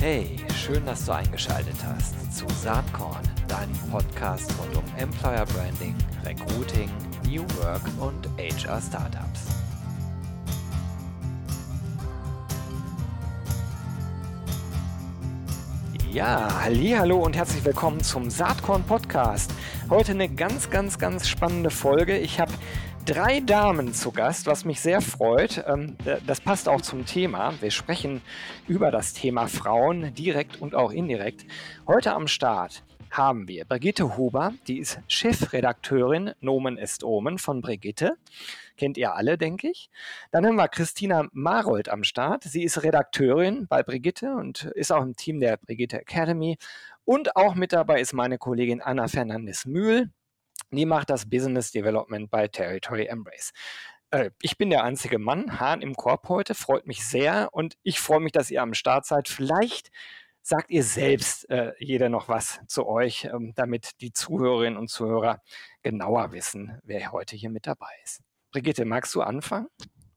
Hey, schön, dass du eingeschaltet hast zu Saatkorn, deinem Podcast rund um Employer Branding, Recruiting, New Work und HR Startups. Ja, hallo und herzlich willkommen zum Saatkorn Podcast. Heute eine ganz, ganz, ganz spannende Folge. Ich habe drei Damen zu Gast, was mich sehr freut. Ähm, das passt auch zum Thema. Wir sprechen über das Thema Frauen direkt und auch indirekt. Heute am Start haben wir Brigitte Huber, die ist Chefredakteurin Nomen ist Omen von Brigitte. Kennt ihr alle, denke ich. Dann haben wir Christina Marold am Start. Sie ist Redakteurin bei Brigitte und ist auch im Team der Brigitte Academy. Und auch mit dabei ist meine Kollegin Anna Fernandes-Mühl. Die macht das Business Development bei Territory Embrace. Äh, ich bin der einzige Mann, Hahn im Korb heute, freut mich sehr und ich freue mich, dass ihr am Start seid. Vielleicht sagt ihr selbst äh, jeder noch was zu euch, ähm, damit die Zuhörerinnen und Zuhörer genauer wissen, wer heute hier mit dabei ist. Brigitte, magst du anfangen?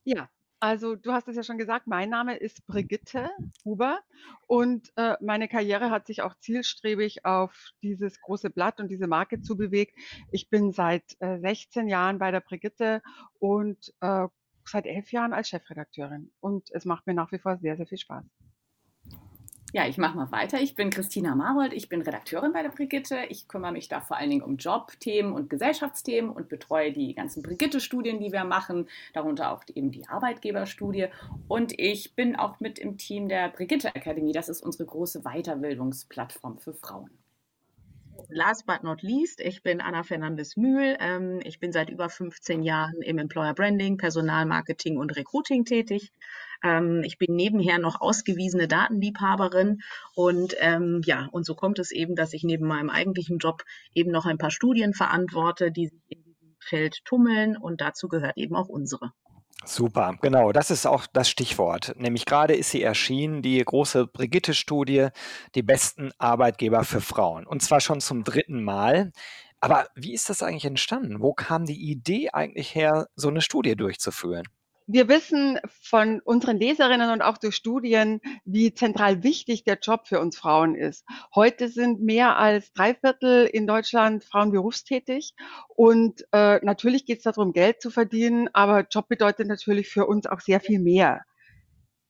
Ja, also du hast es ja schon gesagt, mein Name ist Brigitte Huber und äh, meine Karriere hat sich auch zielstrebig auf dieses große Blatt und diese Marke zubewegt. Ich bin seit äh, 16 Jahren bei der Brigitte und äh, seit elf Jahren als Chefredakteurin und es macht mir nach wie vor sehr, sehr viel Spaß. Ja, ich mache mal weiter. Ich bin Christina Marold, ich bin Redakteurin bei der Brigitte. Ich kümmere mich da vor allen Dingen um Jobthemen und Gesellschaftsthemen und betreue die ganzen Brigitte-Studien, die wir machen, darunter auch eben die Arbeitgeberstudie. Und ich bin auch mit im Team der Brigitte Academy. Das ist unsere große Weiterbildungsplattform für Frauen. Last but not least, ich bin Anna Fernandes-Mühl. Ähm, ich bin seit über 15 Jahren im Employer Branding, Personalmarketing und Recruiting tätig. Ähm, ich bin nebenher noch ausgewiesene Datenliebhaberin und ähm, ja, und so kommt es eben, dass ich neben meinem eigentlichen Job eben noch ein paar Studien verantworte, die sich in diesem Feld tummeln und dazu gehört eben auch unsere. Super, genau, das ist auch das Stichwort. Nämlich gerade ist sie erschienen, die große Brigitte-Studie, die besten Arbeitgeber für Frauen. Und zwar schon zum dritten Mal. Aber wie ist das eigentlich entstanden? Wo kam die Idee eigentlich her, so eine Studie durchzuführen? Wir wissen von unseren Leserinnen und auch durch Studien, wie zentral wichtig der Job für uns Frauen ist. Heute sind mehr als drei Viertel in Deutschland Frauen berufstätig und äh, natürlich geht es darum, Geld zu verdienen, aber Job bedeutet natürlich für uns auch sehr viel mehr.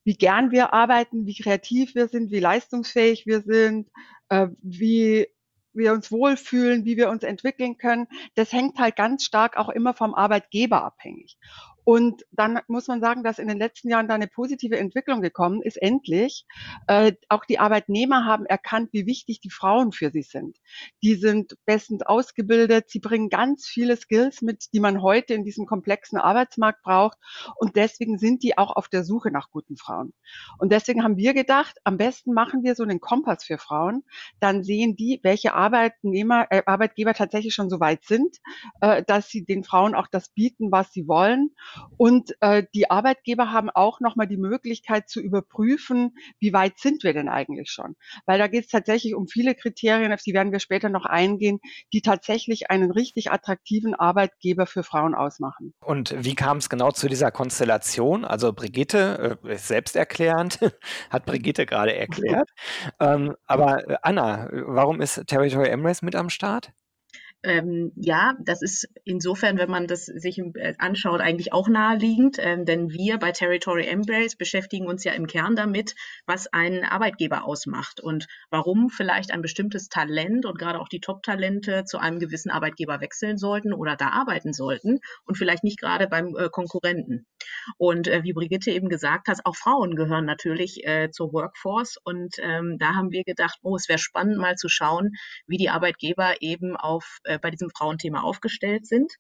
Wie gern wir arbeiten, wie kreativ wir sind, wie leistungsfähig wir sind, äh, wie wir uns wohlfühlen, wie wir uns entwickeln können, das hängt halt ganz stark auch immer vom Arbeitgeber abhängig. Und dann muss man sagen, dass in den letzten Jahren da eine positive Entwicklung gekommen ist, endlich. Äh, auch die Arbeitnehmer haben erkannt, wie wichtig die Frauen für sie sind. Die sind bestens ausgebildet, sie bringen ganz viele Skills mit, die man heute in diesem komplexen Arbeitsmarkt braucht. Und deswegen sind die auch auf der Suche nach guten Frauen. Und deswegen haben wir gedacht, am besten machen wir so einen Kompass für Frauen. Dann sehen die, welche Arbeitnehmer, äh, Arbeitgeber tatsächlich schon so weit sind, äh, dass sie den Frauen auch das bieten, was sie wollen und äh, die Arbeitgeber haben auch nochmal die Möglichkeit zu überprüfen, wie weit sind wir denn eigentlich schon. Weil da geht es tatsächlich um viele Kriterien, auf die werden wir später noch eingehen, die tatsächlich einen richtig attraktiven Arbeitgeber für Frauen ausmachen. Und wie kam es genau zu dieser Konstellation? Also Brigitte, äh, selbsterklärend, hat Brigitte gerade erklärt. ähm, aber äh, Anna, warum ist Territory Emirates mit am Start? Ähm, ja, das ist insofern, wenn man das sich äh, anschaut, eigentlich auch naheliegend, ähm, denn wir bei Territory Embrace beschäftigen uns ja im Kern damit, was einen Arbeitgeber ausmacht und warum vielleicht ein bestimmtes Talent und gerade auch die Top-Talente zu einem gewissen Arbeitgeber wechseln sollten oder da arbeiten sollten und vielleicht nicht gerade beim äh, Konkurrenten. Und äh, wie Brigitte eben gesagt hat, auch Frauen gehören natürlich äh, zur Workforce und ähm, da haben wir gedacht, oh, es wäre spannend mal zu schauen, wie die Arbeitgeber eben auf äh, bei diesem Frauenthema aufgestellt sind.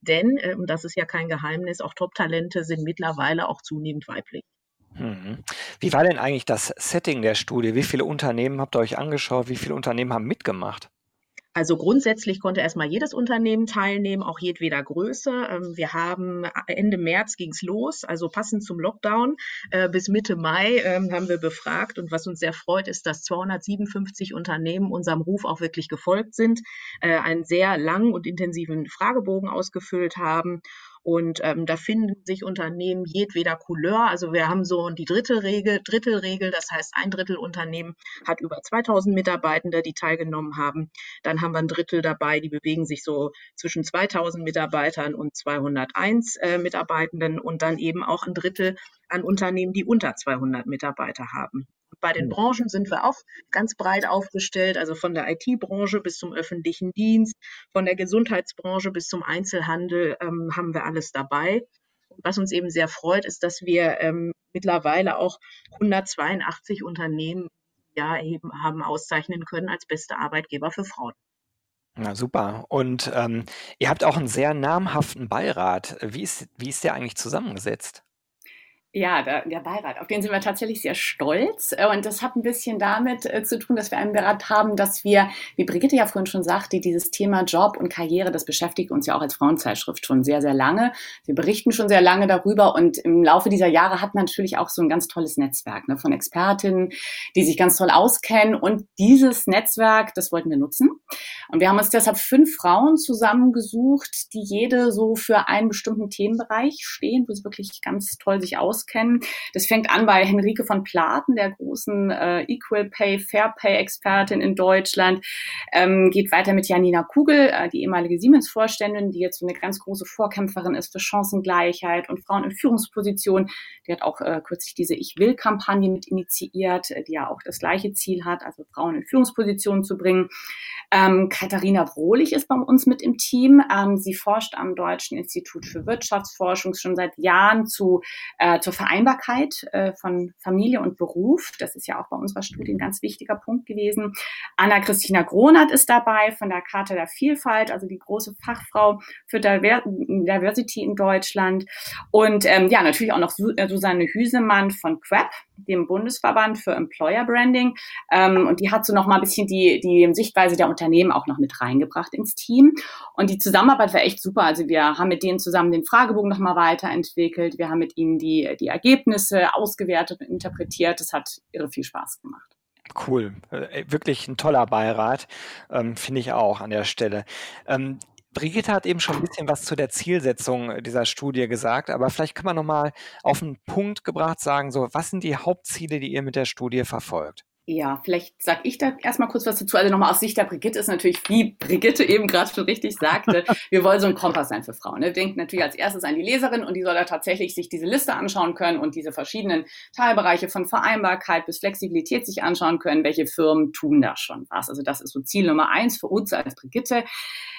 Denn, äh, und das ist ja kein Geheimnis, auch Top-Talente sind mittlerweile auch zunehmend weiblich. Mhm. Wie war denn eigentlich das Setting der Studie? Wie viele Unternehmen habt ihr euch angeschaut? Wie viele Unternehmen haben mitgemacht? Also grundsätzlich konnte erstmal jedes Unternehmen teilnehmen, auch jedweder Größe. Ähm, wir haben Ende März ging's los, also passend zum Lockdown äh, bis Mitte Mai ähm, haben wir befragt. Und was uns sehr freut, ist, dass 257 Unternehmen unserem Ruf auch wirklich gefolgt sind, äh, einen sehr langen und intensiven Fragebogen ausgefüllt haben Und ähm, da finden sich Unternehmen jedweder Couleur. Also wir haben so die Drittelregel, Drittelregel, das heißt ein Drittel Unternehmen hat über 2000 Mitarbeitende, die teilgenommen haben. Dann haben wir ein Drittel dabei, die bewegen sich so zwischen 2000 Mitarbeitern und 201 äh, Mitarbeitenden und dann eben auch ein Drittel an Unternehmen, die unter 200 Mitarbeiter haben. Bei den Branchen sind wir auch ganz breit aufgestellt, also von der IT-Branche bis zum öffentlichen Dienst, von der Gesundheitsbranche bis zum Einzelhandel ähm, haben wir alles dabei. Was uns eben sehr freut, ist, dass wir ähm, mittlerweile auch 182 Unternehmen ja eben haben auszeichnen können als beste Arbeitgeber für Frauen. Ja, super. Und ähm, ihr habt auch einen sehr namhaften Beirat. Wie ist, wie ist der eigentlich zusammengesetzt? Ja, der, der, Beirat, auf den sind wir tatsächlich sehr stolz. Äh, und das hat ein bisschen damit äh, zu tun, dass wir einen Beirat haben, dass wir, wie Brigitte ja vorhin schon sagte, dieses Thema Job und Karriere, das beschäftigt uns ja auch als Frauenzeitschrift schon sehr, sehr lange. Wir berichten schon sehr lange darüber und im Laufe dieser Jahre hat man natürlich auch so ein ganz tolles Netzwerk ne, von Expertinnen, die sich ganz toll auskennen. Und dieses Netzwerk, das wollten wir nutzen. Und wir haben uns deshalb fünf Frauen zusammengesucht, die jede so für einen bestimmten Themenbereich stehen, wo sie wirklich ganz toll sich auskennen auskennen. Das fängt an bei Henrike von Platen, der großen äh, Equal Pay, Fair Pay Expertin in Deutschland, ähm, geht weiter mit Janina Kugel, äh, die ehemalige Siemens-Vorständin, die jetzt eine ganz große Vorkämpferin ist für Chancengleichheit und Frauen in Führungspositionen. Die hat auch äh, kürzlich diese Ich will-Kampagne mit initiiert, äh, die ja auch das gleiche Ziel hat, also Frauen in Führungspositionen zu bringen. Ähm, Katharina Wohlig ist bei uns mit im Team. Ähm, sie forscht am Deutschen Institut für Wirtschaftsforschung schon seit Jahren zu, äh, zur Vereinbarkeit äh, von Familie und Beruf. Das ist ja auch bei unserer Studie ein ganz wichtiger Punkt gewesen. Anna-Christina Gronert ist dabei von der Charta der Vielfalt, also die große Fachfrau für Diversity in Deutschland. Und ähm, ja, natürlich auch noch äh, Susanne Hüsemann von QUEP, dem Bundesverband für Employer Branding. Ähm, und die hat so noch mal ein bisschen die, die Sichtweise der Unternehmen auch noch mit reingebracht ins Team. Und die Zusammenarbeit war echt super. Also wir haben mit denen zusammen den Fragebogen nochmal weiterentwickelt. Wir haben mit ihnen die, die Ergebnisse ausgewertet und interpretiert. Das hat irre viel Spaß gemacht. Cool, äh, wirklich ein toller Beirat, ähm, finde ich auch an der Stelle. Ähm, Brigitte hat eben schon ein bisschen was zu der Zielsetzung dieser Studie gesagt, aber vielleicht kann man nochmal auf den Punkt gebracht sagen, so, was sind die Hauptziele, die ihr mit der Studie verfolgt? Ja, vielleicht sage ich da erstmal kurz was dazu. Also nochmal aus Sicht der Brigitte ist natürlich, wie Brigitte eben gerade schon richtig sagte, wir wollen so ein Kompass sein für Frauen. Ne? Denkt natürlich als erstes an die Leserin und die soll da tatsächlich sich diese Liste anschauen können und diese verschiedenen Teilbereiche von Vereinbarkeit bis Flexibilität sich anschauen können. Welche Firmen tun da schon was? Also das ist so Ziel Nummer eins für uns als Brigitte.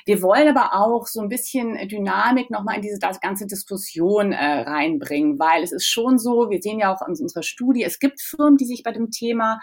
Wir wollen aber auch so ein bisschen Dynamik nochmal in diese ganze Diskussion äh, reinbringen, weil es ist schon so, wir sehen ja auch in unserer Studie, es gibt Firmen, die sich bei dem Thema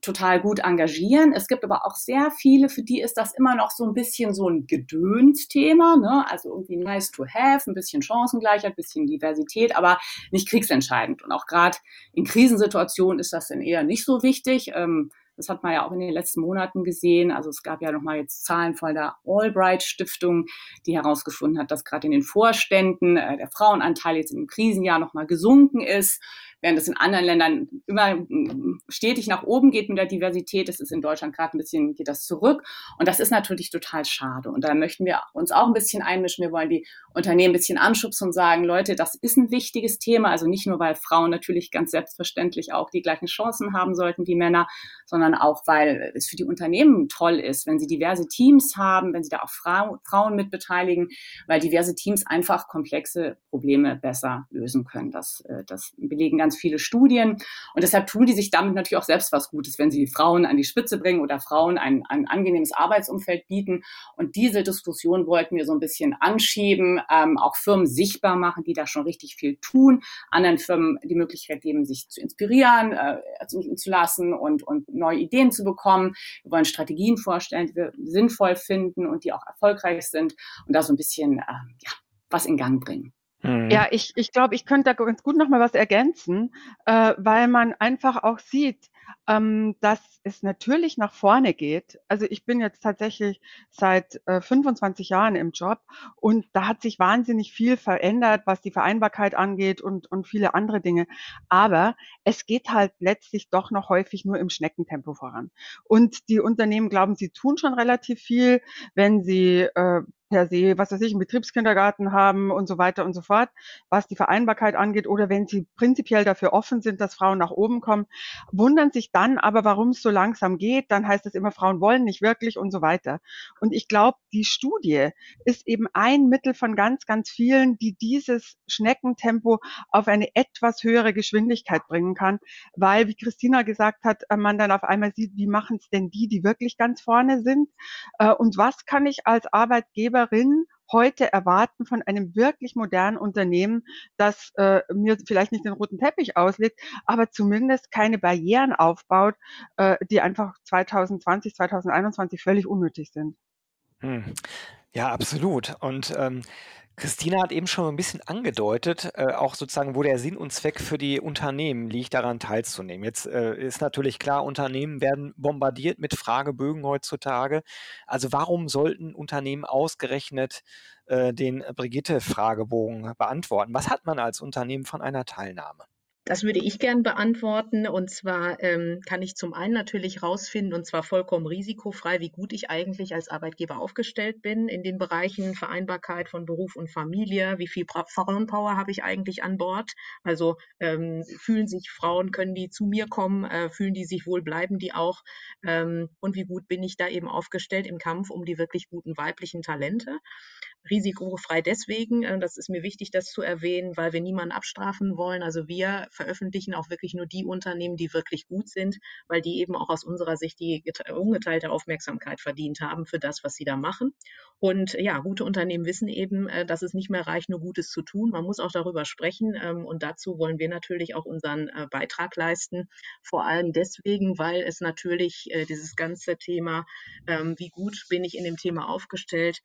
total gut engagieren. Es gibt aber auch sehr viele, für die ist das immer noch so ein bisschen so ein Gedönsthema, ne? also irgendwie nice to have, ein bisschen Chancengleichheit, ein bisschen Diversität, aber nicht kriegsentscheidend. Und auch gerade in Krisensituationen ist das dann eher nicht so wichtig. Ähm, das hat man ja auch in den letzten Monaten gesehen. Also es gab ja nochmal jetzt Zahlen von der Albright Stiftung, die herausgefunden hat, dass gerade in den Vorständen äh, der Frauenanteil jetzt im Krisenjahr nochmal gesunken ist während es in anderen Ländern immer mm, stetig nach oben geht mit der Diversität. Das ist in Deutschland gerade ein bisschen, geht das zurück. Und das ist natürlich total schade. Und da möchten wir uns auch ein bisschen einmischen. Wir wollen die Unternehmen ein bisschen anschubsen und sagen, Leute, das ist ein wichtiges Thema. Also nicht nur, weil Frauen natürlich ganz selbstverständlich auch die gleichen Chancen haben sollten wie Männer, sondern auch, weil es für die Unternehmen toll ist, wenn sie diverse Teams haben, wenn sie da auch Frau, Frauen mit beteiligen, weil diverse Teams einfach komplexe Probleme besser lösen können. Das, äh, das belegen ganz ganz viele Studien. Und deshalb tun die sich damit natürlich auch selbst was Gutes, wenn sie Frauen an die Spitze bringen oder Frauen ein, ein angenehmes Arbeitsumfeld bieten. Und diese Diskussion wollten wir so ein bisschen anschieben, ähm, auch Firmen sichtbar machen, die da schon richtig viel tun, anderen Firmen die Möglichkeit geben, sich zu inspirieren, äh, zu lassen und, und neue Ideen zu bekommen. Wir wollen Strategien vorstellen, die wir sinnvoll finden und die auch erfolgreich sind und da so ein bisschen äh, ja, was in Gang bringen. Mhm. Ja, ich, ich glaube, ich könnte da ganz gut noch mal was ergänzen, äh, weil man einfach auch sieht, ähm, dass es natürlich nach vorne geht. Also ich bin jetzt tatsächlich seit äh, 25 Jahren im Job und da hat sich wahnsinnig viel verändert, was die Vereinbarkeit angeht und, und viele andere Dinge. Aber es geht halt letztlich doch noch häufig nur im Schneckentempo voran. Und die Unternehmen glauben, sie tun schon relativ viel, wenn sie äh, per se, was weiß ich, einen Betriebskindergarten haben und so weiter und so fort, was die Vereinbarkeit angeht, oder wenn sie prinzipiell dafür offen sind, dass Frauen nach oben kommen, wundern sich dann aber, warum es so langsam geht. Dann heißt es immer, Frauen wollen nicht wirklich und so weiter. Und ich glaube, die Studie ist eben ein Mittel von ganz, ganz vielen, die dieses Schneckentempo auf eine etwas höhere Geschwindigkeit bringen kann, weil, wie Christina gesagt hat, man dann auf einmal sieht, wie machen es denn die, die wirklich ganz vorne sind? Äh, und was kann ich als Arbeitgeber Arbeitgeberin heute erwarten von einem wirklich modernen Unternehmen, das äh, mir vielleicht nicht den roten Teppich auslegt, aber zumindest keine Barrieren aufbaut, äh, die einfach 2020, 2021 völlig unnötig sind. Hm. Ja, absolut. Und ähm, Christina hat eben schon ein bisschen angedeutet, äh, auch sozusagen, wo der Sinn und Zweck für die Unternehmen liegt, daran teilzunehmen. Jetzt äh, ist natürlich klar, Unternehmen werden bombardiert mit Fragebögen heutzutage. Also warum sollten Unternehmen ausgerechnet äh, den Brigitte-Fragebogen beantworten? Was hat man als Unternehmen von einer Teilnahme? Das würde ich gern beantworten. Und zwar ähm, kann ich zum einen natürlich rausfinden, und zwar vollkommen risikofrei, wie gut ich eigentlich als Arbeitgeber aufgestellt bin in den Bereichen Vereinbarkeit von Beruf und Familie, wie viel Frauenpower habe ich eigentlich an Bord. Also ähm, fühlen sich Frauen, können die zu mir kommen, äh, fühlen die sich wohl, bleiben die auch. Ähm, und wie gut bin ich da eben aufgestellt im Kampf um die wirklich guten weiblichen Talente. Risikofrei deswegen, äh, das ist mir wichtig, das zu erwähnen, weil wir niemanden abstrafen wollen. Also wir veröffentlichen auch wirklich nur die Unternehmen, die wirklich gut sind, weil die eben auch aus unserer Sicht die ungeteilte Aufmerksamkeit verdient haben für das, was sie da machen. Und ja, gute Unternehmen wissen eben, äh, dass es nicht mehr reicht, nur Gutes zu tun. Man muss auch darüber sprechen. Ähm, und dazu wollen wir natürlich auch unseren äh, Beitrag leisten. Vor allem deswegen, weil es natürlich äh, dieses ganze Thema, ähm, wie gut bin ich in dem Thema aufgestellt,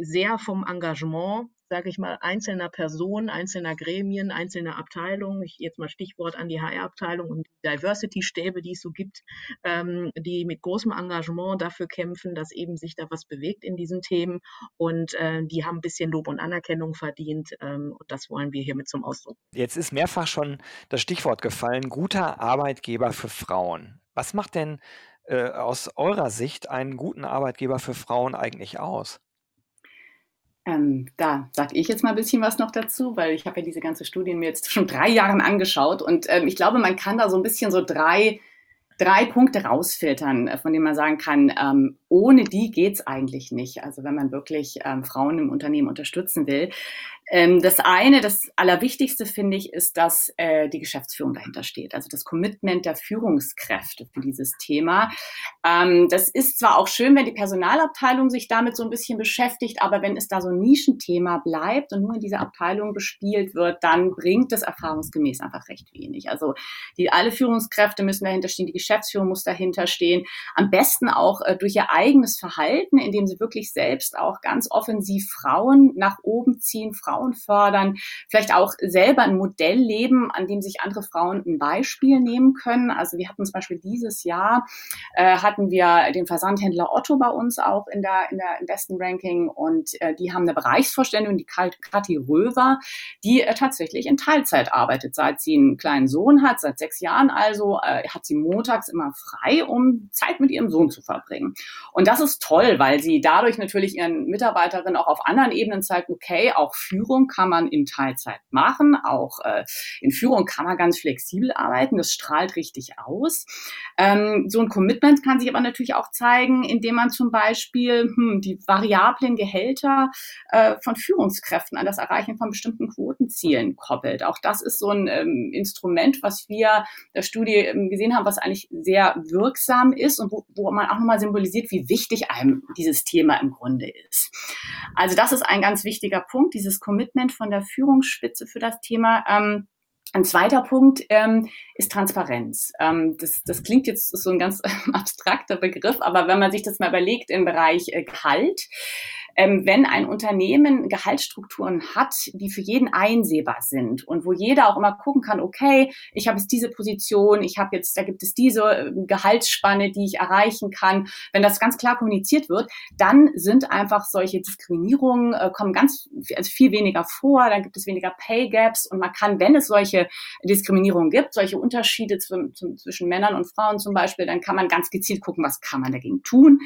sehr vom Engagement, sage ich mal, einzelner Personen, einzelner Gremien, einzelner Abteilungen, ich jetzt mal Stichwort an die HR-Abteilung und die Diversity-Stäbe, die es so gibt, ähm, die mit großem Engagement dafür kämpfen, dass eben sich da was bewegt in diesen Themen und äh, die haben ein bisschen Lob und Anerkennung verdient ähm, und das wollen wir hiermit zum Ausdruck. Jetzt ist mehrfach schon das Stichwort gefallen, guter Arbeitgeber für Frauen. Was macht denn äh, aus eurer Sicht einen guten Arbeitgeber für Frauen eigentlich aus? Ähm, da sage ich jetzt mal ein bisschen was noch dazu, weil ich habe ja diese ganze Studie mir jetzt schon drei Jahren angeschaut und ähm, ich glaube, man kann da so ein bisschen so drei, drei Punkte rausfiltern, äh, von denen man sagen kann, ähm, ohne die geht's eigentlich nicht. Also wenn man wirklich ähm, Frauen im Unternehmen unterstützen will. Ähm, das eine, das Allerwichtigste finde ich, ist, dass äh, die Geschäftsführung dahinter steht. Also das Commitment der Führungskräfte für dieses Thema. Ähm, das ist zwar auch schön, wenn die Personalabteilung sich damit so ein bisschen beschäftigt, aber wenn es da so ein Nischenthema bleibt und nur in dieser Abteilung bespielt wird, dann bringt das erfahrungsgemäß einfach recht wenig. Also die, alle Führungskräfte müssen dahinter stehen, die Geschäftsführung muss dahinter stehen. Am besten auch äh, durch ihr eigenes Verhalten, indem sie wirklich selbst auch ganz offensiv Frauen nach oben ziehen, Frauen fördern, vielleicht auch selber ein Modell leben, an dem sich andere Frauen ein Beispiel nehmen können. Also wir hatten zum Beispiel dieses Jahr, äh, hatten wir den Versandhändler Otto bei uns auch in der, in der im besten Ranking und äh, die haben eine Bereichsvorständin, die Kathi Röver, die äh, tatsächlich in Teilzeit arbeitet, seit sie einen kleinen Sohn hat, seit sechs Jahren also, äh, hat sie montags immer frei, um Zeit mit ihrem Sohn zu verbringen. Und das ist toll, weil sie dadurch natürlich ihren Mitarbeiterinnen auch auf anderen Ebenen zeigt, okay, auch Führung kann man in Teilzeit machen, auch äh, in Führung kann man ganz flexibel arbeiten, das strahlt richtig aus. Ähm, so ein Commitment kann sich aber natürlich auch zeigen, indem man zum Beispiel hm, die variablen Gehälter äh, von Führungskräften an das Erreichen von bestimmten Quotenzielen koppelt. Auch das ist so ein ähm, Instrument, was wir der Studie ähm, gesehen haben, was eigentlich sehr wirksam ist und wo, wo man auch nochmal symbolisiert, wie wichtig einem dieses Thema im Grunde ist. Also das ist ein ganz wichtiger Punkt, dieses Commitment von der Führungsspitze für das Thema. Ähm, ein zweiter Punkt ähm, ist Transparenz. Ähm, das, das klingt jetzt so ein ganz abstrakter Begriff, aber wenn man sich das mal überlegt im Bereich äh, Gehalt, ähm, wenn ein Unternehmen Gehaltsstrukturen hat, die für jeden einsehbar sind und wo jeder auch immer gucken kann, okay, ich habe jetzt diese Position, ich habe jetzt, da gibt es diese äh, Gehaltsspanne, die ich erreichen kann. Wenn das ganz klar kommuniziert wird, dann sind einfach solche Diskriminierungen, äh, kommen ganz also viel weniger vor, dann gibt es weniger Pay Gaps und man kann, wenn es solche Diskriminierungen gibt, solche Unterschiede zwischen Männern und Frauen zum Beispiel, dann kann man ganz gezielt gucken, was kann man dagegen tun.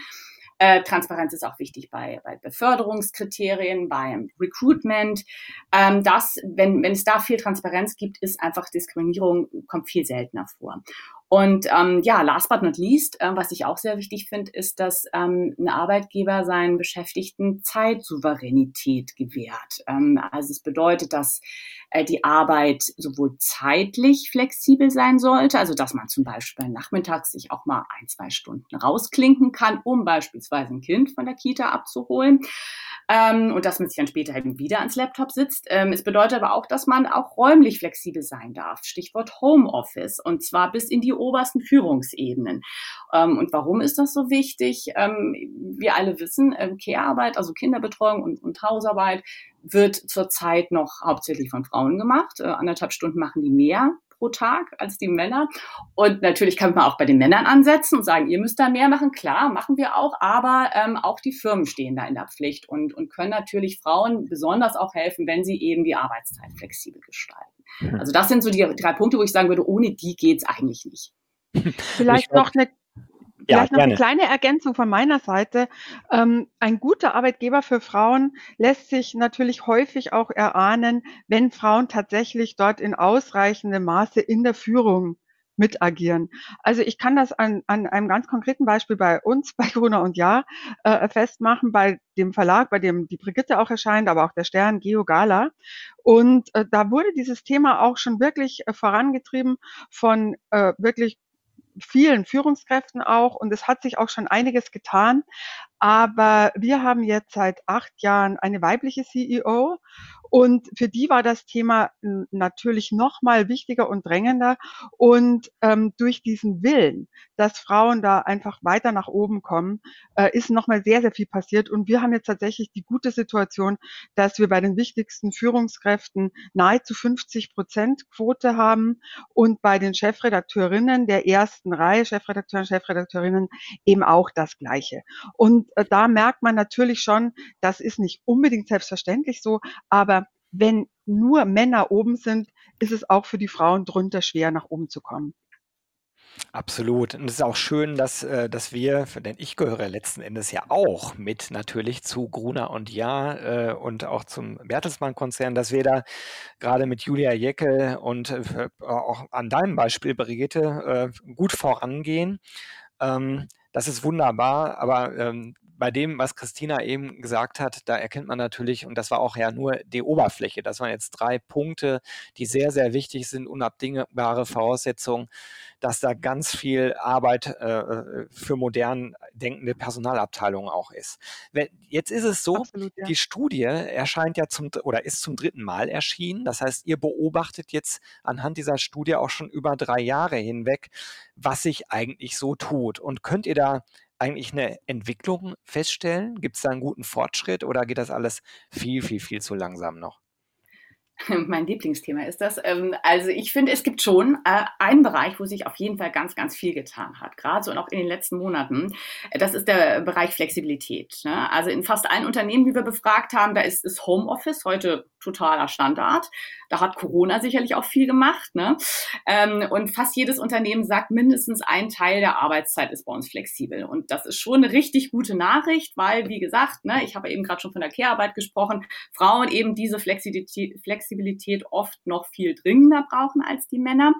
Äh, Transparenz ist auch wichtig bei, bei Beförderungskriterien, beim Recruitment. Ähm, das, wenn, wenn es da viel Transparenz gibt, ist einfach Diskriminierung, kommt viel seltener vor. Und ähm, ja, last but not least, äh, was ich auch sehr wichtig finde, ist, dass ähm, ein Arbeitgeber seinen Beschäftigten Zeitsouveränität gewährt. Ähm, also es bedeutet, dass äh, die Arbeit sowohl zeitlich flexibel sein sollte, also dass man zum Beispiel nachmittags sich auch mal ein, zwei Stunden rausklinken kann, um beispielsweise ein Kind von der Kita abzuholen. Ähm, und dass man sich dann später eben wieder ans Laptop sitzt. Ähm, es bedeutet aber auch, dass man auch räumlich flexibel sein darf. Stichwort Homeoffice und zwar bis in die obersten Führungsebenen. Ähm, und warum ist das so wichtig? Ähm, wir alle wissen, ähm, Care-Arbeit, also Kinderbetreuung und, und Hausarbeit, wird zurzeit noch hauptsächlich von Frauen gemacht. Äh, anderthalb Stunden machen die mehr pro Tag als die Männer. Und natürlich kann man auch bei den Männern ansetzen und sagen, ihr müsst da mehr machen. Klar, machen wir auch, aber ähm, auch die Firmen stehen da in der Pflicht und, und können natürlich Frauen besonders auch helfen, wenn sie eben die Arbeitszeit flexibel gestalten. Mhm. Also das sind so die drei Punkte, wo ich sagen würde, ohne die geht's eigentlich nicht. Vielleicht noch eine Vielleicht ja, noch eine kleine Ergänzung von meiner Seite. Ähm, ein guter Arbeitgeber für Frauen lässt sich natürlich häufig auch erahnen, wenn Frauen tatsächlich dort in ausreichendem Maße in der Führung mit agieren. Also ich kann das an, an einem ganz konkreten Beispiel bei uns, bei Gruner und Ja, äh, festmachen, bei dem Verlag, bei dem die Brigitte auch erscheint, aber auch der Stern Geo Gala. Und äh, da wurde dieses Thema auch schon wirklich äh, vorangetrieben von äh, wirklich vielen Führungskräften auch und es hat sich auch schon einiges getan. Aber wir haben jetzt seit acht Jahren eine weibliche CEO und für die war das Thema natürlich noch mal wichtiger und drängender. Und ähm, durch diesen Willen, dass Frauen da einfach weiter nach oben kommen, äh, ist noch mal sehr, sehr viel passiert. Und wir haben jetzt tatsächlich die gute Situation, dass wir bei den wichtigsten Führungskräften nahezu 50 Prozent Quote haben und bei den Chefredakteurinnen der ersten Reihe, Chefredakteuren, Chefredakteurinnen, eben auch das Gleiche. Und äh, da merkt man natürlich schon, das ist nicht unbedingt selbstverständlich so, aber wenn nur Männer oben sind, ist es auch für die Frauen drunter schwer, nach oben zu kommen. Absolut. Und es ist auch schön, dass, äh, dass wir, denn ich gehöre letzten Endes ja auch mit natürlich zu Gruner und Ja äh, und auch zum Bertelsmann-Konzern, dass wir da gerade mit Julia Jeckel und äh, auch an deinem Beispiel, Brigitte, gut vorangehen. Ähm, das ist wunderbar, aber ähm, bei dem, was Christina eben gesagt hat, da erkennt man natürlich, und das war auch ja nur die Oberfläche, das waren jetzt drei Punkte, die sehr, sehr wichtig sind, unabdingbare Voraussetzungen, dass da ganz viel Arbeit äh, äh für modern denkende Personalabteilungen auch ist. Jetzt ist es so, Absolut, ja. die Studie erscheint ja zum oder ist zum dritten Mal erschienen. Das heißt, ihr beobachtet jetzt anhand dieser Studie auch schon über drei Jahre hinweg, was sich eigentlich so tut. Und könnt ihr da eigentlich eine Entwicklung feststellen? Gibt es da einen guten Fortschritt oder geht das alles viel, viel, viel zu langsam noch? Mein Lieblingsthema ist das. Ähm, also ich finde, es gibt schon äh, einen Bereich, wo sich auf jeden Fall ganz, ganz viel getan hat, gerade so und auch in den letzten Monaten. Das ist der Bereich Flexibilität. Ne? Also in fast allen Unternehmen, die wir befragt haben, da ist, ist Homeoffice heute totaler Standard. Da hat Corona sicherlich auch viel gemacht. Ne? Ähm, und fast jedes Unternehmen sagt, mindestens ein Teil der Arbeitszeit ist bei uns flexibel. Und das ist schon eine richtig gute Nachricht, weil, wie gesagt, ne, ich habe eben gerade schon von der Care-Arbeit gesprochen, Frauen eben diese Flexibilität, Flexibilität oft noch viel dringender brauchen als die Männer.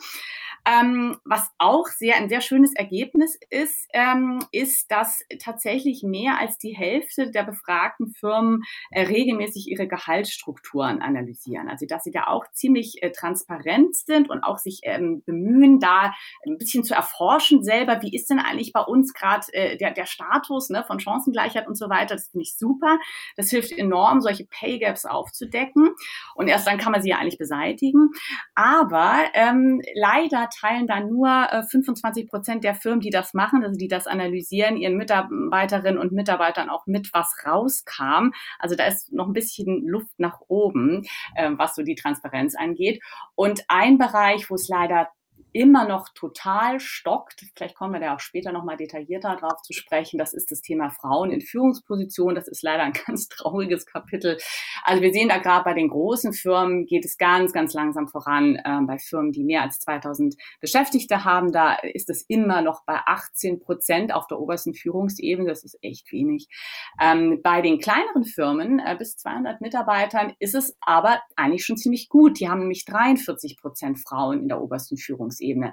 Ähm, was auch sehr ein sehr schönes Ergebnis ist, ähm, ist, dass tatsächlich mehr als die Hälfte der befragten Firmen äh, regelmäßig ihre Gehaltsstrukturen analysieren. Also dass sie da auch ziemlich äh, transparent sind und auch sich ähm, bemühen, da ein bisschen zu erforschen selber, wie ist denn eigentlich bei uns gerade äh, der, der Status ne, von Chancengleichheit und so weiter. Das finde ich super. Das hilft enorm, solche Pay Gaps aufzudecken. Und erst dann kann man sie ja eigentlich beseitigen. Aber ähm, leider teilen da nur äh, 25 Prozent der Firmen, die das machen, also die das analysieren, ihren Mitarbeiterinnen und Mitarbeitern auch mit, was rauskam. Also da ist noch ein bisschen Luft nach oben, äh, was so die Transparenz angeht. Und ein Bereich, wo es leider immer noch total stockt, vielleicht kommen wir da auch später nochmal detaillierter drauf zu sprechen, das ist das Thema Frauen in Führungspositionen. Das ist leider ein ganz trauriges Kapitel. Also wir sehen da gerade bei den großen Firmen geht es ganz, ganz langsam voran. Ähm, bei Firmen, die mehr als 2000 Beschäftigte haben, da ist es immer noch bei 18 Prozent auf der obersten Führungsebene. Das ist echt wenig. Ähm, bei den kleineren Firmen äh, bis 200 Mitarbeitern ist es aber eigentlich schon ziemlich gut. Die haben nämlich 43 Prozent Frauen in der obersten Führungsebene. eben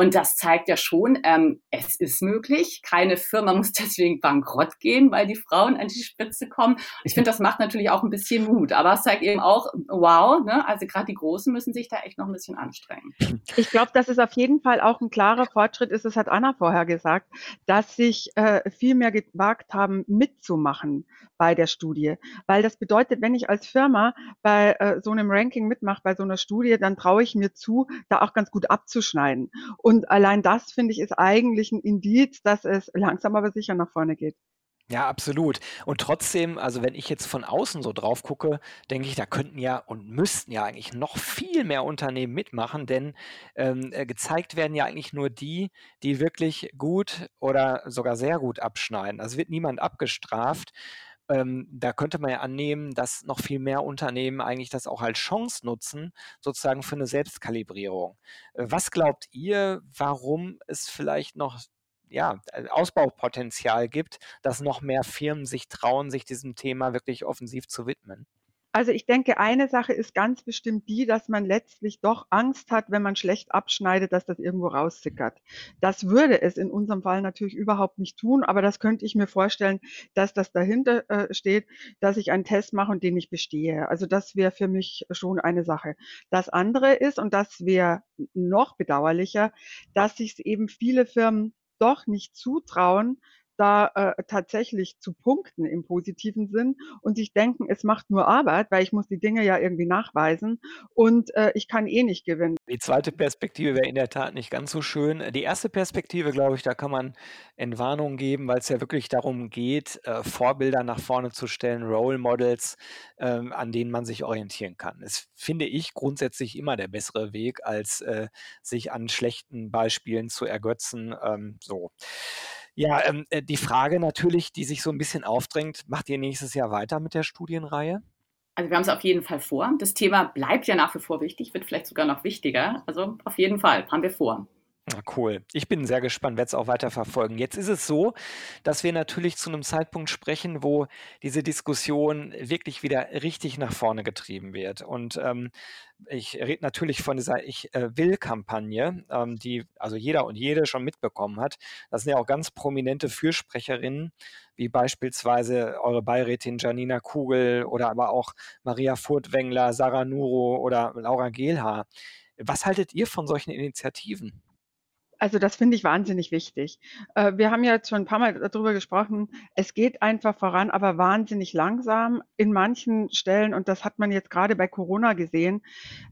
Und das zeigt ja schon, ähm, es ist möglich. Keine Firma muss deswegen bankrott gehen, weil die Frauen an die Spitze kommen. Ich finde, das macht natürlich auch ein bisschen Mut. Aber es zeigt eben auch, wow, ne? also gerade die Großen müssen sich da echt noch ein bisschen anstrengen. Ich glaube, dass es auf jeden Fall auch ein klarer Fortschritt ist, das hat Anna vorher gesagt, dass sich äh, viel mehr gewagt haben, mitzumachen bei der Studie. Weil das bedeutet, wenn ich als Firma bei äh, so einem Ranking mitmache, bei so einer Studie, dann traue ich mir zu, da auch ganz gut abzuschneiden. Und allein das, finde ich, ist eigentlich ein Indiz, dass es langsam aber sicher nach vorne geht. Ja, absolut. Und trotzdem, also wenn ich jetzt von außen so drauf gucke, denke ich, da könnten ja und müssten ja eigentlich noch viel mehr Unternehmen mitmachen, denn ähm, äh, gezeigt werden ja eigentlich nur die, die wirklich gut oder sogar sehr gut abschneiden. Also wird niemand abgestraft. Ähm, da könnte man ja annehmen, dass noch viel mehr Unternehmen eigentlich das auch als Chance nutzen, sozusagen für eine Selbstkalibrierung. Äh, was glaubt ihr, warum es vielleicht noch ja, äh, Ausbaupotenzial gibt, dass noch mehr Firmen sich trauen, sich diesem Thema wirklich offensiv zu widmen? Also ich denke, eine Sache ist ganz bestimmt die, dass man letztlich doch Angst hat, wenn man schlecht abschneidet, dass das irgendwo raussickert. Das würde es in unserem Fall natürlich überhaupt nicht tun, aber das könnte ich mir vorstellen, dass das dahinter äh, steht, dass ich einen Test mache und den ich bestehe. Also das wäre für mich schon eine Sache. Das andere ist, und das wäre noch bedauerlicher, dass sich eben viele Firmen doch nicht zutrauen, da äh, tatsächlich zu punkten im positiven Sinn und sich denken, es macht nur Arbeit, weil ich muss die Dinge ja irgendwie nachweisen und äh, ich kann eh nicht gewinnen. Die zweite Perspektive wäre in der Tat nicht ganz so schön. Die erste Perspektive, glaube ich, da kann man Entwarnung geben, weil es ja wirklich darum geht, äh, Vorbilder nach vorne zu stellen, Role Models, ähm, an denen man sich orientieren kann. Das finde ich grundsätzlich immer der bessere Weg, als äh, sich an schlechten Beispielen zu ergötzen. Ähm, so. Ja, ähm, äh, die Frage natürlich, die sich so ein bisschen aufdrängt, macht ihr nächstes Jahr weiter mit der Studienreihe? Also wir haben es auf jeden Fall vor. Das Thema bleibt ja nach wie vor wichtig, wird vielleicht sogar noch wichtiger. Also auf jeden Fall haben wir vor. Ah, cool. Ich bin sehr gespannt, werde es auch weiter verfolgen. Jetzt ist es so, dass wir natürlich zu einem Zeitpunkt sprechen, wo diese Diskussion wirklich wieder richtig nach vorne getrieben wird. Und ähm, ich rede natürlich von dieser Ich äh, will-Kampagne, ähm, die also jeder und jede schon mitbekommen hat. Das sind ja auch ganz prominente Fürsprecherinnen, wie beispielsweise eure Beirätin Janina Kugel oder aber auch Maria Furtwängler, Sarah Nuro oder Laura Gehlhaar. Was haltet ihr von solchen Initiativen? Also das finde ich wahnsinnig wichtig. Äh, wir haben ja jetzt schon ein paar Mal darüber gesprochen. Es geht einfach voran, aber wahnsinnig langsam. In manchen Stellen, und das hat man jetzt gerade bei Corona gesehen,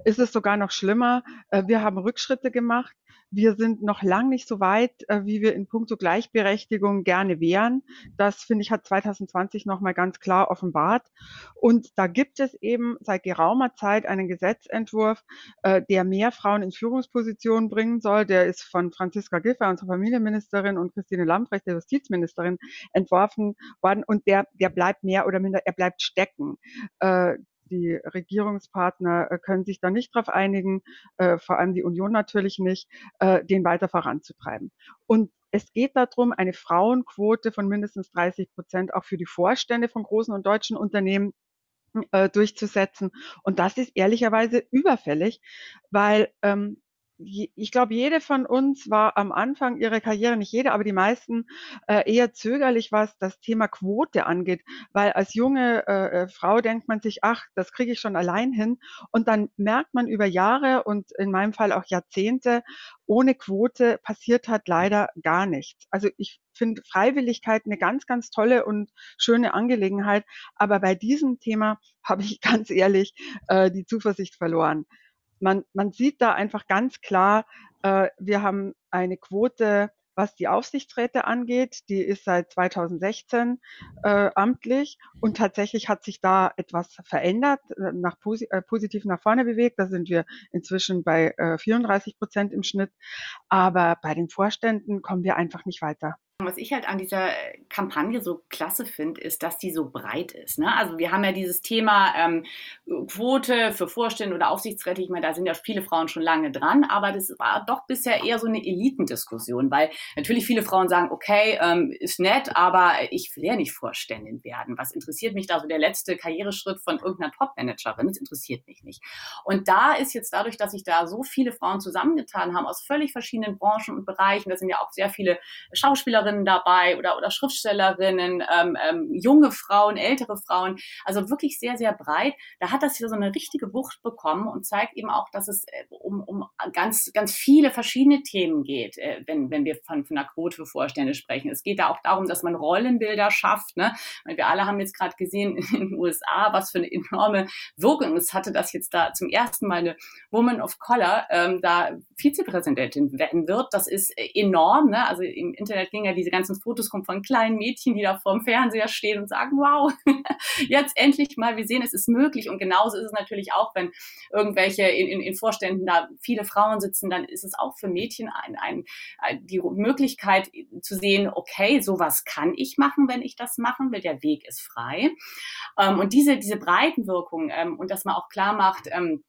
ist es sogar noch schlimmer. Äh, wir haben Rückschritte gemacht. Wir sind noch lang nicht so weit, äh, wie wir in puncto Gleichberechtigung gerne wären. Das, finde ich, hat 2020 nochmal ganz klar offenbart. Und da gibt es eben seit geraumer Zeit einen Gesetzentwurf, äh, der mehr Frauen in Führungspositionen bringen soll. Der ist von Franziska Giffey, unserer Familienministerin, und Christine Lambrecht, der Justizministerin, entworfen worden. Und der, der bleibt mehr oder minder, er bleibt stecken. Die Regierungspartner äh, können sich da nicht darauf einigen, äh, vor allem die Union natürlich nicht, äh, den weiter voranzutreiben. Und es geht darum, eine Frauenquote von mindestens 30 Prozent auch für die Vorstände von großen und deutschen Unternehmen durchzusetzen. Und das ist ehrlicherweise überfällig, weil ähm, ich glaube, jede von uns war am Anfang ihrer Karriere, nicht jede, aber die meisten, äh, eher zögerlich, was das Thema Quote angeht, weil als junge äh, äh, Frau denkt man sich, ach, das kriege ich schon allein hin. Und dann merkt man über Jahre und in meinem Fall auch Jahrzehnte, ohne Quote passiert hat leider gar nichts. Also ich finde Freiwilligkeit eine ganz, ganz tolle und schöne Angelegenheit, aber bei diesem Thema habe ich ganz ehrlich äh, die Zuversicht verloren man, man sieht da einfach ganz klar, äh, wir haben eine Quote was die Aufsichtsräte angeht. Die ist seit 2016 äh, amtlich und tatsächlich hat sich da etwas verändert, äh, nach posi äh, positiv nach vorne bewegt. Da sind wir inzwischen bei äh, 34 Prozent im Schnitt. Aber bei den Vorständen kommen wir einfach nicht weiter. Was ich halt an dieser Kampagne so klasse finde, ist, dass die so breit ist. Ne? Also wir haben ja dieses Thema ähm, Quote für Vorstände oder Aufsichtsräte. Ich meine, da sind ja viele Frauen schon lange dran, aber das war doch bisher eher so eine Elitendiskussion, weil natürlich viele Frauen sagen, okay, ähm, ist nett, aber ich will ja nicht Vorständin werden. Was interessiert mich da so der letzte Karriereschritt von irgendeiner Top-Managerin? Das interessiert mich nicht. Und da ist jetzt dadurch, dass sich da so viele Frauen zusammengetan haben aus völlig verschiedenen Branchen und Bereichen, da sind ja auch sehr viele Schauspielerinnen, Autorinnen dabei oder, oder Schriftstellerinnen, ähm, ähm, junge Frauen, ältere Frauen, also wirklich sehr, sehr breit. Da hat das hier so eine richtige Wucht bekommen und zeigt eben auch, dass es äh, um, um ganz, ganz viele verschiedene Themen geht, äh, wenn, wenn wir von, von einer Quote für Vorstände sprechen. Es geht da auch darum, dass man Rollenbilder schafft. Ne? Weil wir alle haben jetzt gerade gesehen in den USA, was für eine enorme Wirkung es hatte, dass jetzt da zum ersten Mal eine Woman of Color ähm, da Vizepräsidentin werden wird. Das ist enorm. Ne? Also im Internet ging ja diese ganzen Fotos kommen von kleinen Mädchen, die da vorm Fernseher stehen und sagen, wow, jetzt endlich mal, wir sehen, es ist möglich. Und genauso ist es natürlich auch, wenn irgendwelche in, in, in Vorständen da viele Frauen sitzen, dann ist es auch für Mädchen ein, ein, ein, die Möglichkeit zu sehen, okay, sowas kann ich machen, wenn ich das machen will. Der Weg ist frei. Ähm, und diese, diese Breitenwirkung ähm, und dass man auch klar macht, ähm,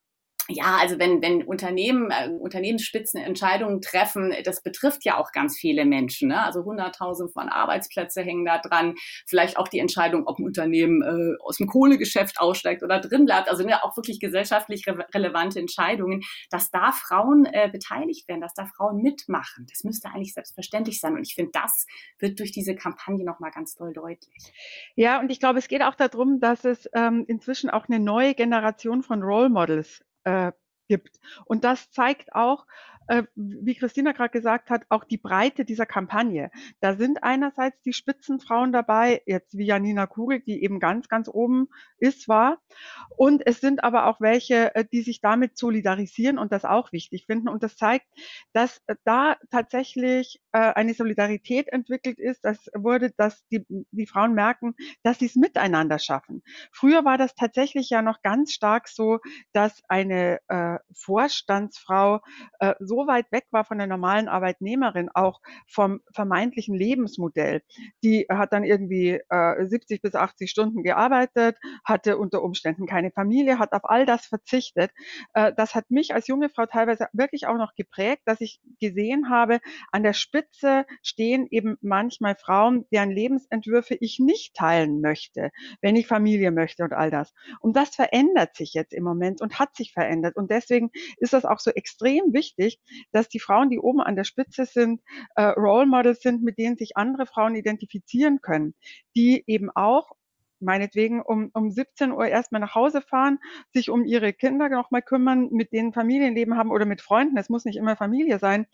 ja, also wenn, wenn Unternehmen, äh, Unternehmensspitzen Entscheidungen treffen, das betrifft ja auch ganz viele Menschen. Ne? Also hunderttausend von Arbeitsplätze hängen da dran. Vielleicht auch die Entscheidung, ob ein Unternehmen äh, aus dem Kohlegeschäft aussteigt oder drin bleibt. Also ne, auch wirklich gesellschaftlich re relevante Entscheidungen, dass da Frauen äh, beteiligt werden, dass da Frauen mitmachen. Das müsste eigentlich selbstverständlich sein. Und ich finde, das wird durch diese Kampagne nochmal ganz doll deutlich. Ja, und ich glaube, es geht auch darum, dass es ähm, inzwischen auch eine neue Generation von Role Models äh, gibt. Und das zeigt auch, wie Christina gerade gesagt hat, auch die Breite dieser Kampagne. Da sind einerseits die Spitzenfrauen dabei, jetzt wie Janina Kugel, die eben ganz, ganz oben ist, war. Und es sind aber auch welche, äh, die sich damit solidarisieren und das auch wichtig finden. Und das zeigt, dass äh, da tatsächlich eine Solidarität entwickelt ist. Das wurde, dass die, die Frauen merken, dass sie es miteinander schaffen. Früher war das tatsächlich ja noch ganz stark so, dass eine äh, Vorstandsfrau äh, so weit weg war von der normalen Arbeitnehmerin, auch vom vermeintlichen Lebensmodell. Die hat dann irgendwie äh, 70 bis 80 Stunden gearbeitet, hatte unter Umständen keine Familie, hat auf all das verzichtet. Äh, das hat mich als junge Frau teilweise wirklich auch noch geprägt, dass ich gesehen habe, an der Spitze stehen eben manchmal Frauen, deren Lebensentwürfe ich nicht teilen möchte, wenn ich Familie möchte und all das. Und das verändert sich jetzt im Moment und hat sich verändert. Und deswegen ist das auch so extrem wichtig, dass die Frauen, die oben an der Spitze sind, äh, Role Models sind, mit denen sich andere Frauen identifizieren können, die eben auch meinetwegen um, um 17 Uhr erstmal nach Hause fahren, sich um ihre Kinder nochmal kümmern, mit denen Familienleben haben oder mit Freunden, es muss nicht immer Familie sein,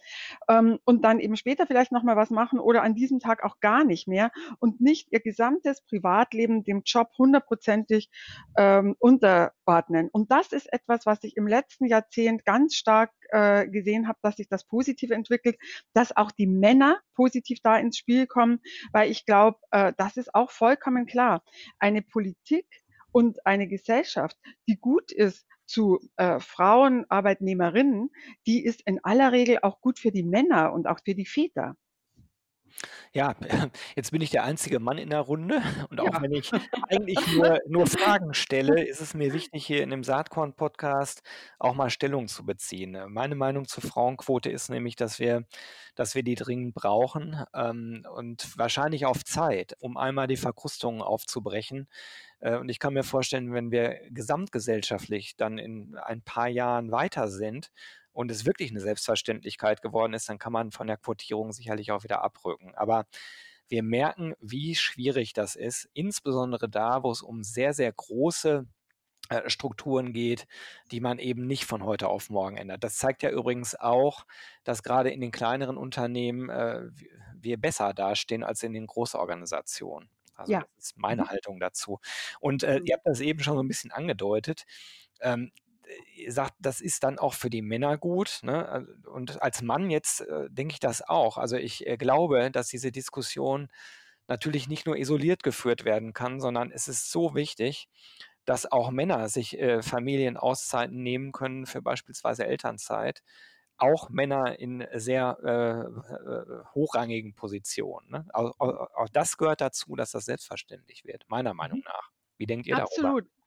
ähm, und dann eben später vielleicht nochmal was machen oder an diesem Tag auch gar nicht mehr und nicht ihr gesamtes Privatleben dem Job hundertprozentig ähm, unterordnen. Und das ist etwas, was ich im letzten Jahrzehnt ganz stark äh, gesehen habe, dass sich das positiv entwickelt, dass auch die Männer positiv da ins Spiel kommen, weil ich glaube, äh, das ist auch vollkommen klar. Eine Politik und eine Gesellschaft, die gut ist zu äh, Frauen, Arbeitnehmerinnen, die ist in aller Regel auch gut für die Männer und auch für die Väter. Ja, jetzt bin ich der einzige Mann in der Runde und auch Ja. wenn ich eigentlich nur nur Fragen stelle, ist es mir wichtig, hier in dem Saatkorn-Podcast auch mal Stellung zu beziehen. Meine Meinung zur Frauenquote ist nämlich, dass wir dass wir die dringend brauchen, ähm, und wahrscheinlich auf Zeit, um einmal die Verkrustungen aufzubrechen. Äh, und ich kann mir vorstellen, wenn wir gesamtgesellschaftlich dann in ein paar Jahren weiter sind und es wirklich eine Selbstverständlichkeit geworden ist, dann kann man von der Quotierung sicherlich auch wieder abrücken. Aber wir merken, wie schwierig das ist, insbesondere da, wo es um sehr, sehr große äh, Strukturen geht, die man eben nicht von heute auf morgen ändert. Das zeigt ja übrigens auch, dass gerade in den kleineren Unternehmen äh, wir besser dastehen als in den Großorganisationen. Also ja. das ist meine mhm. Haltung dazu. Und äh, ihr habt das eben schon so ein bisschen angedeutet. Ähm, sagt, das ist dann auch für die Männer gut. Ne? Und als Mann jetzt äh, denke ich das auch. Also ich äh, glaube, dass diese Diskussion natürlich nicht nur isoliert geführt werden kann, sondern es ist so wichtig, dass auch Männer sich äh, Familienauszeiten nehmen können für beispielsweise Elternzeit. Auch Männer in sehr äh, äh hochrangigen Positionen. Ne? Auch, auch, auch, das gehört dazu, dass das selbstverständlich wird, meiner Meinung mhm. nach. Wie denkt ihr Absolut. darüber? Absolut.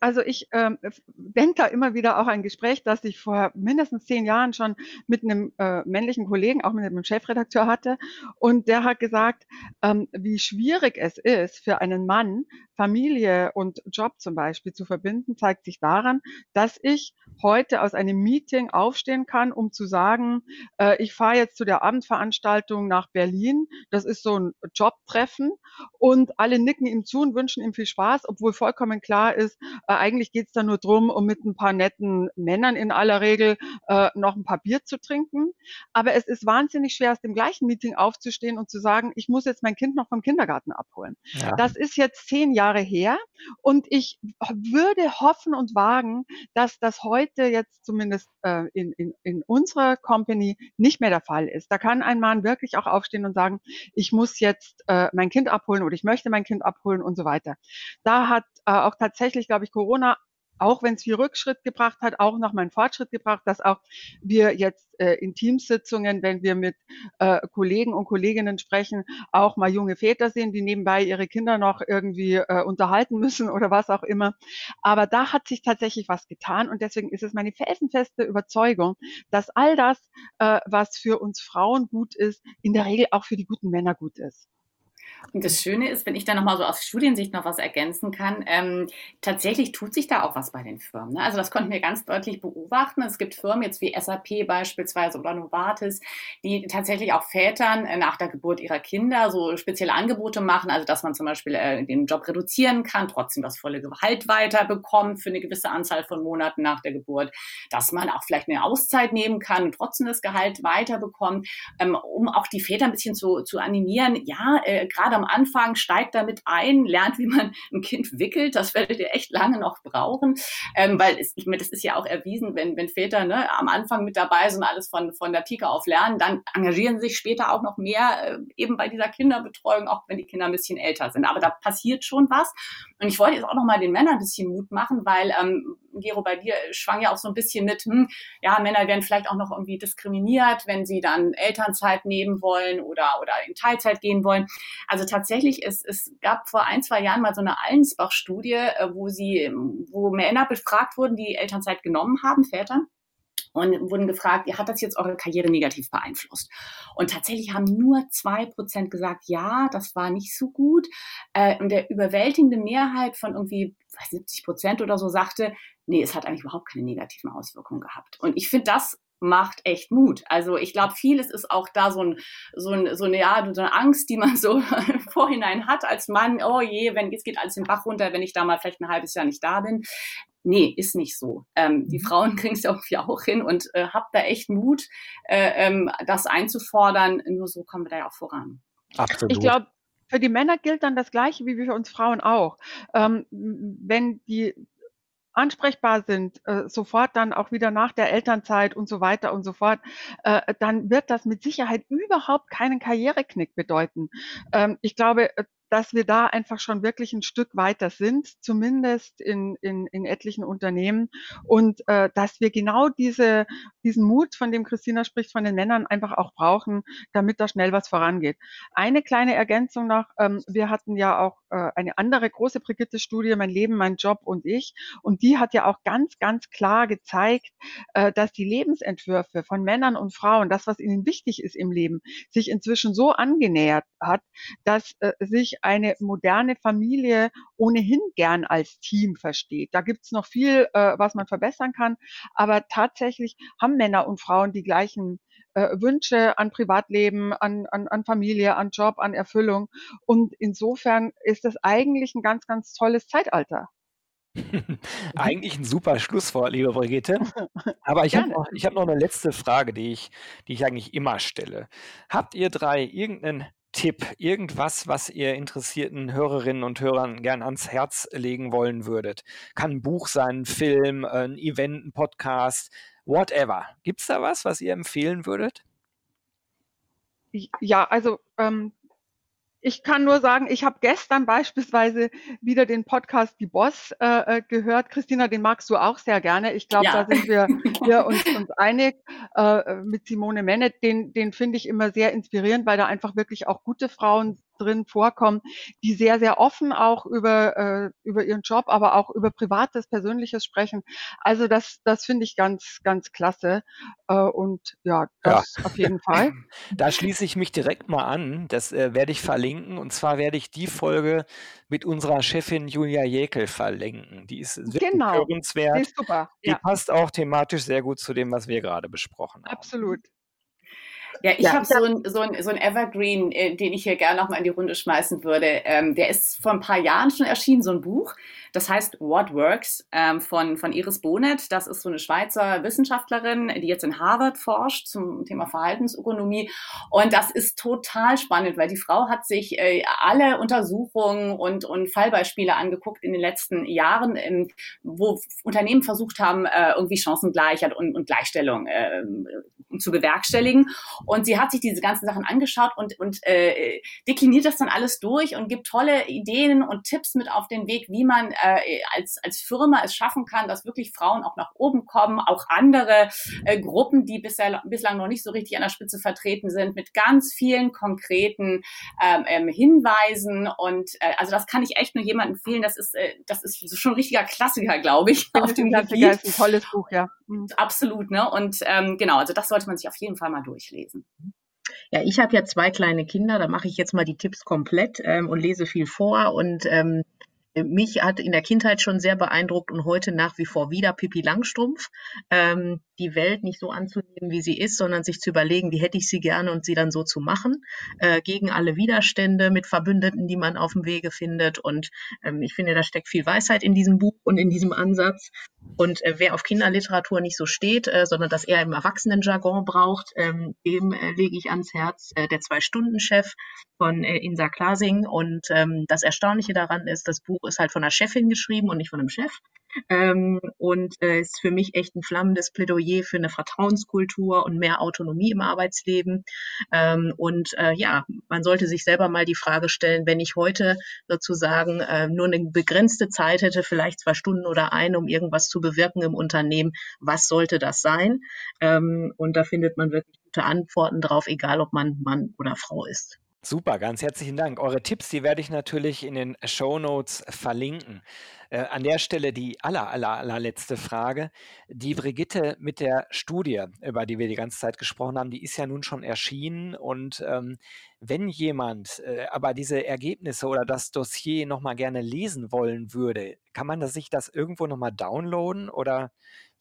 Also ich ähm, denke da immer wieder auch ein Gespräch, das ich vor mindestens zehn Jahren schon mit einem äh, männlichen Kollegen, auch mit einem Chefredakteur hatte. Und der hat gesagt, ähm, wie schwierig es ist für einen Mann, Familie und Job zum Beispiel zu verbinden, zeigt sich daran, dass ich heute aus einem Meeting aufstehen kann, um zu sagen, äh, ich fahre jetzt zu der Abendveranstaltung nach Berlin. Das ist so ein Jobtreffen und alle nicken ihm zu und wünschen ihm viel Spaß, obwohl vollkommen klar ist, äh, eigentlich geht's da nur drum, um mit ein paar netten Männern in aller Regel äh, noch ein paar Bier zu trinken. Aber es ist wahnsinnig schwer, aus dem gleichen Meeting aufzustehen und zu sagen, ich muss jetzt mein Kind noch vom Kindergarten abholen. Ja. Das ist jetzt zehn Jahre her und ich würde hoffen und wagen, dass das heute jetzt zumindest äh, in, in, in unserer Company nicht mehr der Fall ist. Da kann ein Mann wirklich auch aufstehen und sagen, ich muss jetzt äh, mein Kind abholen oder ich möchte mein Kind abholen und so weiter. Da hat äh, auch tatsächlich, glaube ich, Corona auch wenn es viel Rückschritt gebracht hat, auch noch mal einen Fortschritt gebracht, dass auch wir jetzt äh, in Teamsitzungen, wenn wir mit äh, Kollegen und Kolleginnen sprechen, auch mal junge Väter sehen, die nebenbei ihre Kinder noch irgendwie äh, unterhalten müssen oder was auch immer. Aber da hat sich tatsächlich was getan und deswegen ist es meine felsenfeste Überzeugung, dass all das, äh, was für uns Frauen gut ist, in der Regel auch für die guten Männer gut ist. Und das Schöne ist, wenn ich da nochmal so aus Studiensicht noch was ergänzen kann, ähm, tatsächlich tut sich da auch was bei den Firmen. Ne? Also das konnten wir ganz deutlich beobachten. Es gibt Firmen jetzt wie SAP beispielsweise oder Novartis, die tatsächlich auch Vätern äh, nach der Geburt ihrer Kinder so spezielle Angebote machen, also dass man zum Beispiel äh, den Job reduzieren kann, trotzdem das volle Gehalt weiterbekommt für eine gewisse Anzahl von Monaten nach der Geburt, dass man auch vielleicht eine Auszeit nehmen kann und trotzdem das Gehalt weiterbekommt, ähm, um auch die Väter ein bisschen zu, zu animieren. Ja, äh, gerade am Anfang, steigt damit ein, lernt, wie man ein Kind wickelt. Das werdet ihr echt lange noch brauchen, ähm, weil es, ich meine, das ist ja auch erwiesen, wenn, wenn Väter ne, am Anfang mit dabei sind, alles von, von der Pike auf lernen, dann engagieren sich später auch noch mehr äh, eben bei dieser Kinderbetreuung, auch wenn die Kinder ein bisschen älter sind. Aber da passiert schon was. Und ich wollte jetzt auch noch mal den Männern ein bisschen Mut machen, weil ähm, Gero, bei dir schwang ja auch so ein bisschen mit, hm, ja, Männer werden vielleicht auch noch irgendwie diskriminiert, wenn sie dann Elternzeit nehmen wollen oder, oder in Teilzeit gehen wollen. Also tatsächlich, es, es gab vor ein, zwei Jahren mal so eine Allensbach-Studie, äh, wo sie, wo Männer befragt wurden, die Elternzeit genommen haben, Väter und wurden gefragt, hat das jetzt eure Karriere negativ beeinflusst? Und tatsächlich haben nur zwei Prozent gesagt, ja, das war nicht so gut. Äh, und der überwältigende Mehrheit von irgendwie 70 Prozent oder so sagte, nee, es hat eigentlich überhaupt keine negativen Auswirkungen gehabt. Und ich finde das macht echt Mut. Also ich glaube, vieles ist auch da so, ein, so, ein, so, eine, ja, so eine Angst, die man so Vorhinein hat als Mann. Oh je, wenn es geht alles den Bach runter, wenn ich da mal vielleicht ein halbes Jahr nicht da bin. Nee, ist nicht so. Ähm, die mhm. Frauen kriegen es irgendwie auch hin und äh, habt da echt Mut, äh, ähm, das einzufordern. Nur so kommen wir da ja auch voran. Absolut. Ich glaube, für die Männer gilt dann das Gleiche wie für uns Frauen auch. Ähm, wenn die ansprechbar sind, äh, sofort dann auch wieder nach der Elternzeit und so weiter und so fort, äh, dann wird das mit Sicherheit überhaupt keinen Karriereknick bedeuten. Ähm, ich glaube, äh, dass wir da einfach schon wirklich ein Stück weiter sind, zumindest in, in, in etlichen Unternehmen und äh, dass wir genau diese, diesen Mut, von dem Christina spricht, von den Männern einfach auch brauchen, damit da schnell was vorangeht. Eine kleine Ergänzung noch, ähm, wir hatten ja auch äh, eine andere große Brigitte-Studie, Mein Leben, mein Job und ich und die hat ja auch ganz, ganz klar gezeigt, äh, dass die Lebensentwürfe von Männern und Frauen, das, was ihnen wichtig ist im Leben, sich inzwischen so angenähert hat, dass äh, sich eine moderne Familie ohnehin gern als Team versteht. Da gibt's noch viel, was man verbessern kann, aber tatsächlich haben Männer und Frauen die gleichen äh, Wünsche an Privatleben, an, an, an Familie, an Job, an Erfüllung. Und insofern ist das eigentlich ein ganz, ganz tolles Zeitalter. Eigentlich ein super Schlusswort, liebe Brigitte. Aber ich habe noch, hab noch eine letzte Frage, die ich, die ich eigentlich immer stelle. Habt ihr drei irgendeinen Tipp, irgendwas, was ihr interessierten Hörerinnen und Hörern gern ans Herz legen wollen würdet? Kann ein Buch sein, ein Film, ein Event, ein Podcast, whatever. Gibt es da was, was ihr empfehlen würdet? Ja, also ähm, ich kann nur sagen, ich habe gestern beispielsweise wieder den Podcast Die Boss äh, äh, gehört. Christina, den magst du auch sehr gerne. Ich glaube, ja. da sind wir hier uns, uns einig äh, mit Simone Mennet. Den, den finde ich immer sehr inspirierend, weil da einfach wirklich auch gute Frauen drin vorkommen, die sehr, sehr offen auch über, äh, über ihren Job, aber auch über Privates, Persönliches sprechen. Also das, das finde ich ganz, ganz klasse. Äh, und ja, das ja. auf jeden Fall. Da schließe ich mich direkt mal an. Das äh, werde ich verlinken. Und zwar werde ich die Folge mit unserer Chefin Julia Jekel verlinken. Die ist wirklich genau. hörenswert. Die ist super. Die ja. passt auch thematisch sehr gut zu dem, was wir gerade besprochen haben. Absolut. Ja, ich ja, habe so ein, so, ein, so ein Evergreen, äh, den ich hier gerne nochmal in die Runde schmeißen würde. Ähm, der ist vor ein paar Jahren schon erschienen, so ein Buch. Das heißt What Works ähm, von, von Iris Bonet. Das ist so eine Schweizer Wissenschaftlerin, die jetzt in Harvard forscht zum Thema Verhaltensökonomie. Und das ist total spannend, weil die Frau hat sich äh, alle Untersuchungen und, und Fallbeispiele angeguckt in den letzten Jahren, ähm, wo Unternehmen versucht haben, äh, irgendwie Chancengleichheit und, und Gleichstellung äh, zu bewerkstelligen. Und sie hat sich diese ganzen Sachen angeschaut und, und äh, dekliniert das dann alles durch und gibt tolle Ideen und Tipps mit auf den Weg, wie man äh, als, als Firma es schaffen kann, dass wirklich Frauen auch nach oben kommen, auch andere äh, Gruppen, die bisher, bislang noch nicht so richtig an der Spitze vertreten sind, mit ganz vielen konkreten ähm, ähm, Hinweisen. Und äh, also das kann ich echt nur jemandem empfehlen. Das ist, äh, das ist schon ein richtiger Klassiker, glaube ich. Auf dem Klassiker ist ein tolles Buch, ja. Mhm. Absolut, ne? Und ähm, genau, also das sollte man sich auf jeden Fall mal durchlesen. Ja, ich habe ja zwei kleine Kinder, da mache ich jetzt mal die Tipps komplett ähm, und lese viel vor und ähm, mich hat in der Kindheit schon sehr beeindruckt und heute nach wie vor wieder Pippi Langstrumpf. Ähm, die Welt nicht so anzunehmen, wie sie ist, sondern sich zu überlegen, wie hätte ich sie gerne und sie dann so zu machen, äh, gegen alle Widerstände mit Verbündeten, die man auf dem Wege findet. Und ähm, ich finde, da steckt viel Weisheit in diesem Buch und in diesem Ansatz. Und äh, wer auf Kinderliteratur nicht so steht, äh, sondern das eher im Erwachsenenjargon braucht, ähm, dem äh, lege ich ans Herz äh, der Zwei-Stunden-Chef von äh, Insa Klasing. Und ähm, das Erstaunliche daran ist, das Buch ist halt von einer Chefin geschrieben und nicht von einem Chef. Ähm, und äh, ist für mich echt ein flammendes Plädoyer für eine Vertrauenskultur und mehr Autonomie im Arbeitsleben. Ähm, und äh, ja, man sollte sich selber mal die Frage stellen, wenn ich heute sozusagen äh, nur eine begrenzte Zeit hätte, vielleicht zwei Stunden oder eine, um irgendwas zu bewirken im Unternehmen, was sollte das sein? Ähm, und da findet man wirklich gute Antworten drauf, egal ob man Mann oder Frau ist. Super, ganz herzlichen Dank. Eure Tipps, die werde ich natürlich in den Show Notes verlinken. Äh, an der Stelle die aller, aller, allerletzte Frage. Die Brigitte mit der Studie, über die wir die ganze Zeit gesprochen haben, die ist ja nun schon erschienen. Und ähm, wenn jemand äh, aber diese Ergebnisse oder das Dossier nochmal gerne lesen wollen würde, kann man das, sich das irgendwo nochmal downloaden oder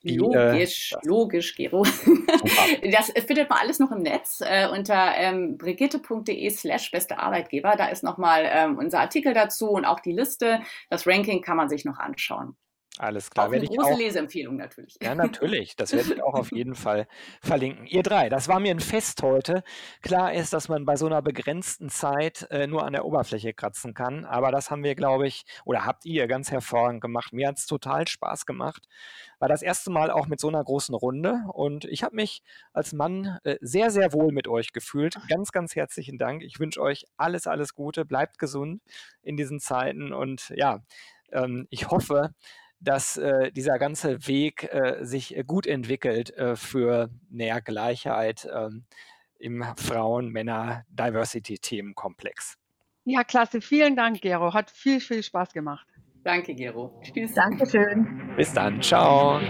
wie, logisch, äh, logisch, Gero. das findet man alles noch im Netz äh, unter ähm, brigitte.de slash beste Arbeitgeber. Da ist nochmal ähm, unser Artikel dazu und auch die Liste. Das Ranking kann man sich noch anschauen. Alles klar. Auch eine große auch, Leseempfehlung natürlich. Ja, natürlich. Das werde ich auch auf jeden Fall verlinken. Ihr drei, das war mir ein Fest heute. Klar ist, dass man bei so einer begrenzten Zeit äh, nur an der Oberfläche kratzen kann, aber das haben wir, glaube ich, oder habt ihr ganz hervorragend gemacht. Mir hat es total Spaß gemacht. War das erste Mal auch mit so einer großen Runde und ich habe mich als Mann äh, sehr, sehr wohl mit euch gefühlt. Ganz, ganz herzlichen Dank. Ich wünsche euch alles, alles Gute. Bleibt gesund in diesen Zeiten und ja, ähm, ich hoffe, dass äh, dieser ganze Weg äh, sich äh, gut entwickelt äh, für näher Gleichheit ähm, im Frauen-Männer-Diversity-Themenkomplex. Ja, klasse. Vielen Dank, Gero. Hat viel, viel Spaß gemacht. Danke, Gero. Tschüss. Dankeschön. Bis dann. Ciao.